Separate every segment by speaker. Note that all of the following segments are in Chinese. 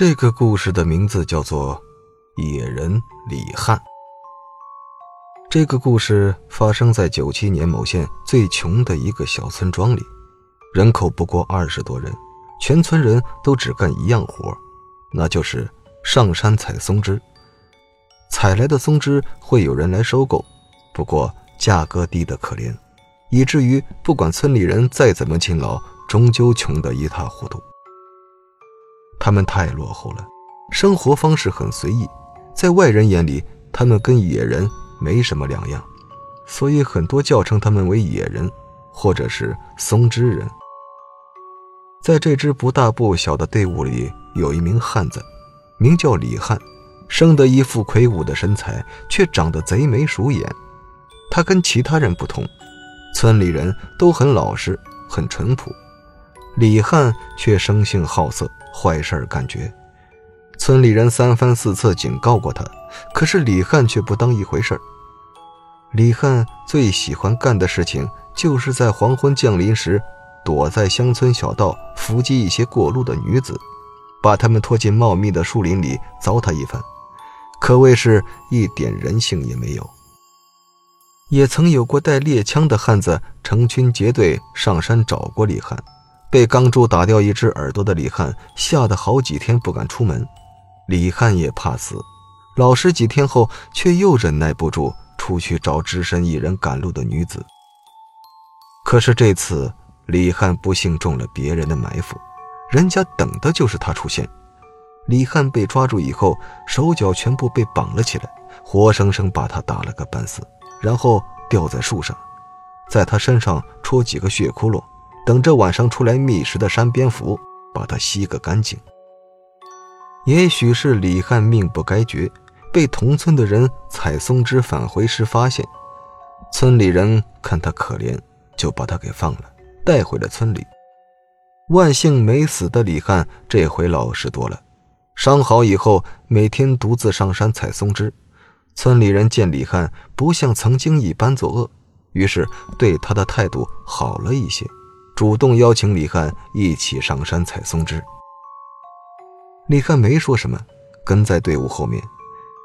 Speaker 1: 这个故事的名字叫做《野人李汉》。这个故事发生在九七年某县最穷的一个小村庄里，人口不过二十多人，全村人都只干一样活，那就是上山采松枝。采来的松枝会有人来收购，不过价格低得可怜，以至于不管村里人再怎么勤劳，终究穷得一塌糊涂。他们太落后了，生活方式很随意，在外人眼里，他们跟野人没什么两样，所以很多叫称他们为野人，或者是松枝人。在这支不大不小的队伍里，有一名汉子，名叫李汉，生得一副魁梧的身材，却长得贼眉鼠眼。他跟其他人不同，村里人都很老实，很淳朴。李汉却生性好色，坏事儿，感觉。村里人三番四次警告过他，可是李汉却不当一回事李汉最喜欢干的事情，就是在黄昏降临时，躲在乡村小道伏击一些过路的女子，把她们拖进茂密的树林里糟蹋一番，可谓是一点人性也没有。也曾有过带猎枪的汉子成群结队上山找过李汉。被钢珠打掉一只耳朵的李汉吓得好几天不敢出门，李汉也怕死，老实几天后却又忍耐不住出去找只身一人赶路的女子。可是这次李汉不幸中了别人的埋伏，人家等的就是他出现。李汉被抓住以后，手脚全部被绑了起来，活生生把他打了个半死，然后吊在树上，在他身上戳几个血窟窿。等着晚上出来觅食的山蝙蝠把它吸个干净。也许是李汉命不该绝，被同村的人采松枝返回时发现，村里人看他可怜，就把他给放了，带回了村里。万幸没死的李汉这回老实多了，伤好以后每天独自上山采松枝。村里人见李汉不像曾经一般作恶，于是对他的态度好了一些。主动邀请李汉一起上山采松枝。李汉没说什么，跟在队伍后面。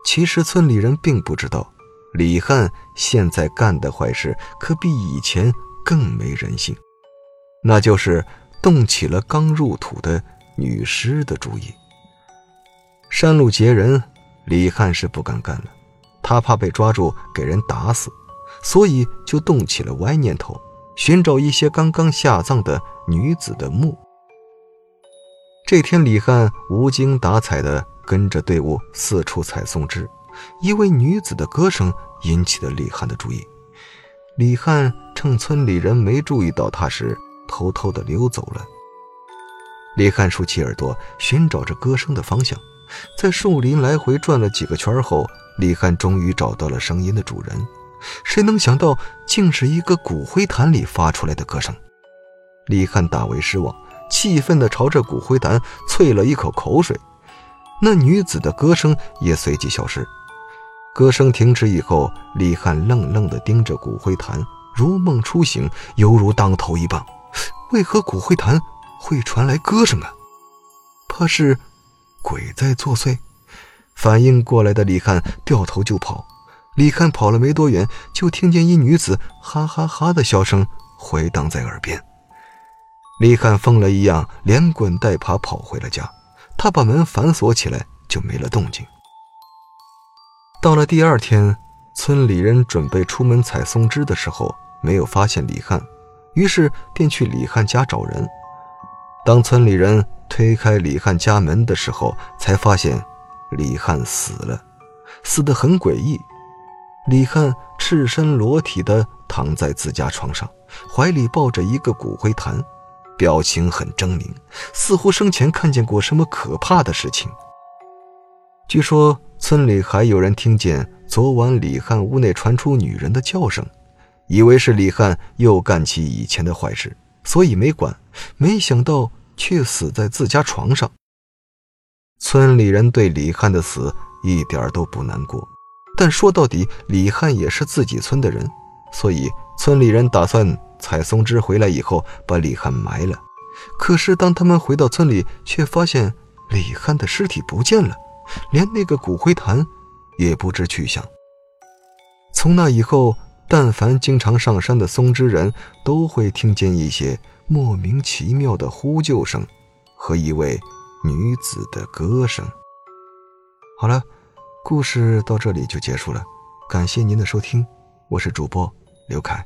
Speaker 1: 其实村里人并不知道，李汉现在干的坏事可比以前更没人性，那就是动起了刚入土的女尸的主意。山路劫人，李汉是不敢干了，他怕被抓住给人打死，所以就动起了歪念头。寻找一些刚刚下葬的女子的墓。这天，李汉无精打采地跟着队伍四处采松枝，一位女子的歌声引起了李汉的注意。李汉趁村里人没注意到他时，偷偷地溜走了。李汉竖起耳朵，寻找着歌声的方向，在树林来回转了几个圈后，李汉终于找到了声音的主人。谁能想到，竟是一个骨灰坛里发出来的歌声？李汉大为失望，气愤地朝着骨灰坛啐了一口口水。那女子的歌声也随即消失。歌声停止以后，李汉愣愣地盯着骨灰坛，如梦初醒，犹如当头一棒。为何骨灰坛会传来歌声啊？怕是鬼在作祟？反应过来的李汉掉头就跑。李汉跑了没多远，就听见一女子哈哈哈的笑声回荡在耳边。李汉疯了一样，连滚带爬跑回了家。他把门反锁起来，就没了动静。到了第二天，村里人准备出门采松枝的时候，没有发现李汉，于是便去李汉家找人。当村里人推开李汉家门的时候，才发现李汉死了，死得很诡异。李汉赤身裸体地躺在自家床上，怀里抱着一个骨灰坛，表情很狰狞，似乎生前看见过什么可怕的事情。据说村里还有人听见昨晚李汉屋内传出女人的叫声，以为是李汉又干起以前的坏事，所以没管，没想到却死在自家床上。村里人对李汉的死一点都不难过。但说到底，李汉也是自己村的人，所以村里人打算采松枝回来以后把李汉埋了。可是当他们回到村里，却发现李汉的尸体不见了，连那个骨灰坛也不知去向。从那以后，但凡经常上山的松枝人，都会听见一些莫名其妙的呼救声，和一位女子的歌声。好了，故事到这里就结束了，感谢您的收听，我是主播刘凯。